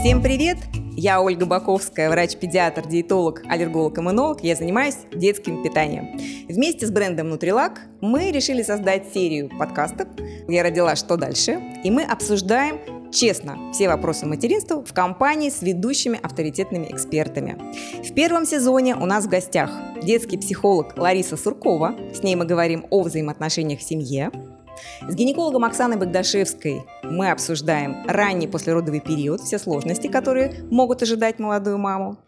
Всем привет! Я Ольга Баковская, врач-педиатр, диетолог, аллерголог-иммунолог. Я занимаюсь детским питанием. Вместе с брендом Nutrilak мы решили создать серию подкастов «Я родила. Что дальше?» И мы обсуждаем честно все вопросы материнства в компании с ведущими авторитетными экспертами. В первом сезоне у нас в гостях детский психолог Лариса Суркова. С ней мы говорим о взаимоотношениях в семье. С гинекологом Оксаной Богдашевской мы обсуждаем ранний послеродовый период, все сложности, которые могут ожидать молодую маму.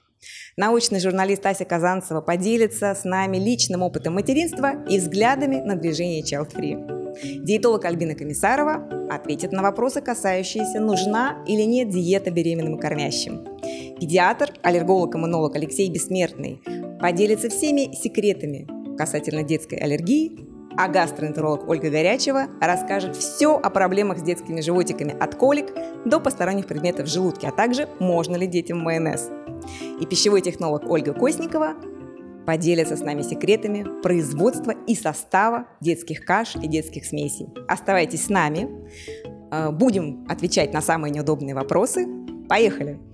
Научный журналист Ася Казанцева поделится с нами личным опытом материнства и взглядами на движение Child Free. Диетолог Альбина Комиссарова ответит на вопросы, касающиеся, нужна или нет диета беременным и кормящим. Педиатр, аллерголог-иммунолог Алексей Бессмертный поделится всеми секретами касательно детской аллергии а гастроэнтеролог Ольга Горячева расскажет все о проблемах с детскими животиками от колик до посторонних предметов в желудке, а также можно ли детям майонез. И пищевой технолог Ольга Косникова поделится с нами секретами производства и состава детских каш и детских смесей. Оставайтесь с нами, э, будем отвечать на самые неудобные вопросы. Поехали!